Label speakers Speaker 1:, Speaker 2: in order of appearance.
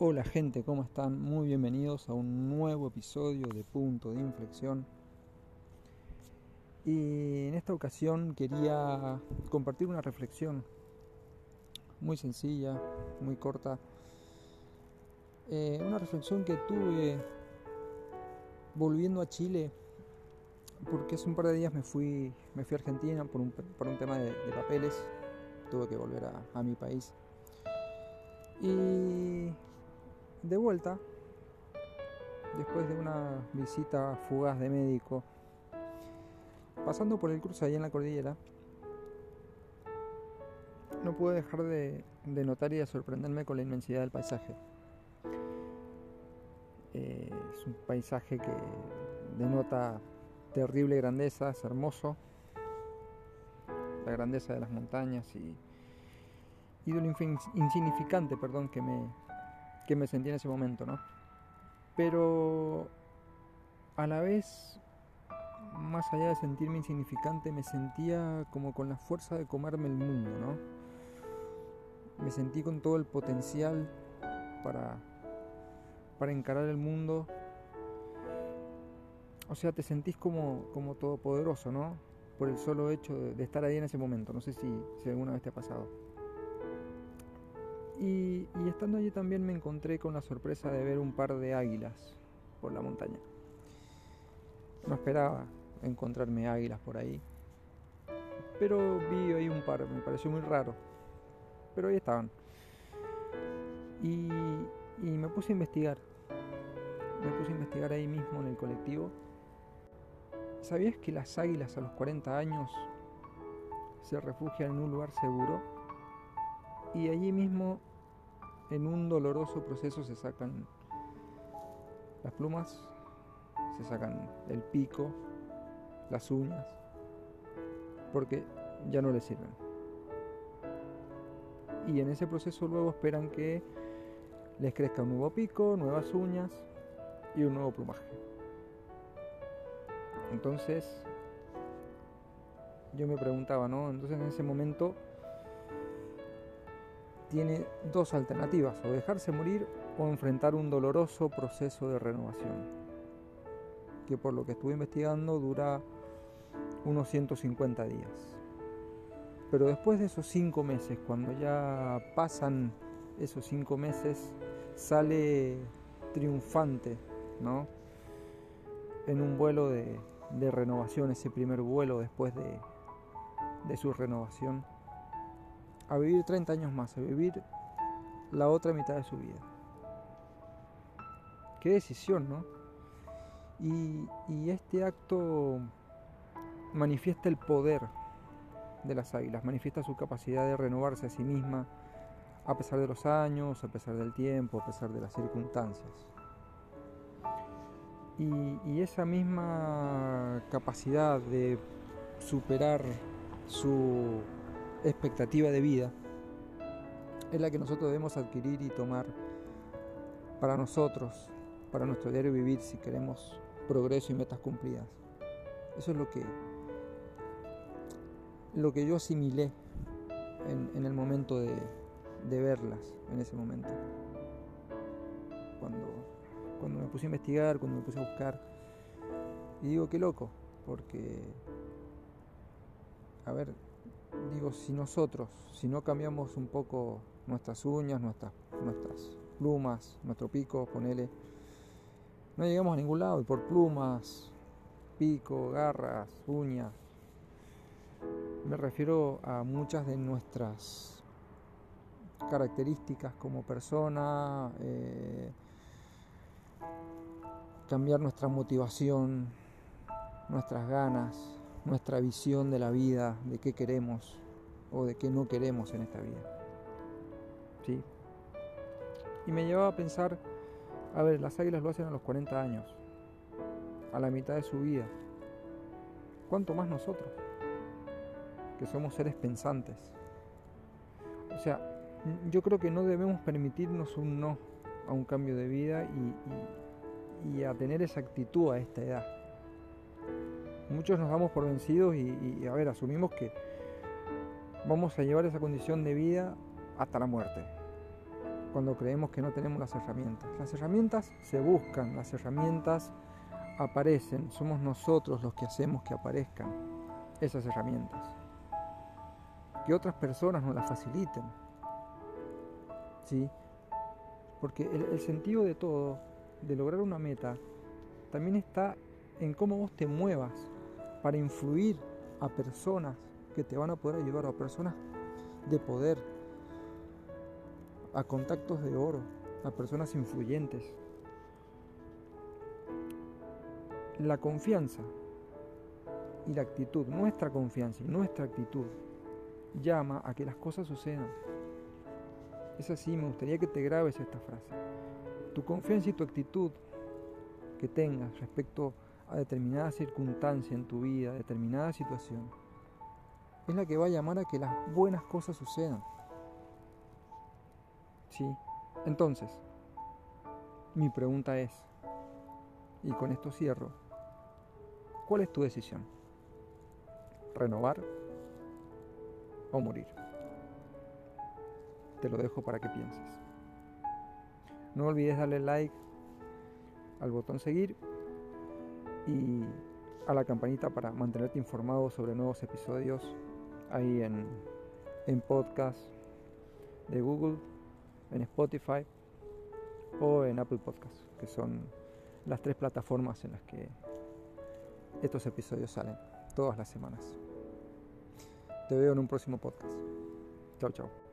Speaker 1: Hola gente, ¿cómo están? Muy bienvenidos a un nuevo episodio de Punto de Inflexión. Y en esta ocasión quería compartir una reflexión muy sencilla, muy corta. Eh, una reflexión que tuve volviendo a Chile, porque hace un par de días me fui, me fui a Argentina por un, tema de, papeles, tuve que volver a, a mi país. Y de vuelta, después de una visita fugaz de médico, pasando por el cruce ahí en la cordillera, no pude dejar de, notar y de sorprenderme con la inmensidad del paisaje. Eh, es un paisaje que denota terrible grandeza, es hermoso, la grandeza de las montañas y, y de lo insignificante perdón, que me, que me sentí en ese momento, ¿no? Pero a la vez, más allá de sentirme insignificante, me sentía como con la fuerza de comerme el mundo, ¿no? Me sentí con todo el potencial para, para encarar el mundo. O sea, te sentís como, como todopoderoso, ¿no? Por el solo hecho de, estar ahí en ese momento. No sé si, si alguna vez te ha pasado. Y, estando allí también me encontré con la sorpresa de ver un par de águilas por la montaña. No esperaba encontrarme águilas por ahí, pero vi ahí un par, me pareció muy raro, pero ahí estaban. Y, y me puse a investigar, me puse a investigar ahí mismo en el colectivo. ¿Sabías que las águilas a los 40 años se refugian en un lugar seguro? Y allí mismo en un doloroso proceso se sacan las plumas, se sacan el pico, las uñas, porque ya no les sirven. Y en ese proceso luego esperan que les crezca un nuevo pico, nuevas uñas y un nuevo plumaje. Entonces, yo me preguntaba, ¿no? Entonces en ese momento tiene dos alternativas, o dejarse morir o enfrentar un doloroso proceso de renovación, que por lo que estuve investigando dura unos 150 días. Pero después de esos cinco meses, cuando ya pasan esos cinco meses, sale triunfante, ¿no? En un vuelo de, renovación, ese primer vuelo después de, de su renovación a vivir 30 años más, a vivir la otra mitad de su vida. Qué decisión, ¿no? Y, este acto manifiesta el poder de las águilas, manifiesta su capacidad de renovarse a sí misma a pesar de los años, a pesar del tiempo, a pesar de las circunstancias. Y, y esa misma capacidad de superar su expectativa de vida es la que nosotros debemos adquirir y tomar para nosotros, para nuestro diario vivir si queremos progreso y metas cumplidas. Eso es lo que, lo que yo asimilé en, el momento de, de, verlas, en ese momento. Cuando, cuando me puse a investigar, cuando me puse a buscar. Y digo, qué loco, porque, a ver, digo, si nosotros, si no cambiamos un poco nuestras uñas, nuestras, nuestras plumas, nuestro pico, ponele, no llegamos a ningún lado. Y por plumas, pico, garras, uñas, me refiero a muchas de nuestras características como persona, eh, cambiar nuestra motivación, nuestras ganas, nuestra visión de la vida, de qué queremos o de qué no queremos en esta vida. ¿Sí? Y me llevaba a pensar, a ver, las águilas lo hacen a los 40 años, a la mitad de su vida. ¿Cuánto más nosotros? Que somos seres pensantes. O sea, yo creo que no debemos permitirnos un no a un cambio de vida y, y a tener esa actitud a esta edad muchos nos damos por vencidos y, a ver, asumimos que vamos a llevar esa condición de vida hasta la muerte. cuando creemos que no tenemos las herramientas. Las herramientas se buscan, las herramientas aparecen, somos nosotros los que hacemos que aparezcan esas herramientas. Que otras personas nos las faciliten. ¿Sí? Porque el, el sentido de todo, de lograr una meta, también está en cómo vos te muevas para influir a personas que te van a poder ayudar, a personas de poder, a contactos de oro, a personas influyentes. La confianza y la actitud, nuestra confianza y nuestra actitud, llama a que las cosas sucedan. Es así, me gustaría que te grabes esta frase. Tu confianza y tu actitud que tengas respecto a determinada circunstancia en tu vida, determinada situación, es la que va a llamar a que las buenas cosas sucedan. ¿Sí? Entonces, mi pregunta es, y con esto cierro, ¿cuál es tu decisión? ¿Renovar o morir? Te lo dejo para que pienses. No olvides darle like al botón seguir y a la campanita para mantenerte informado sobre nuevos episodios ahí en, en podcast de Google, en Spotify o en Apple Podcast, que son las tres plataformas en las que estos episodios salen todas las semanas. Te veo en un próximo podcast. Chao, chao.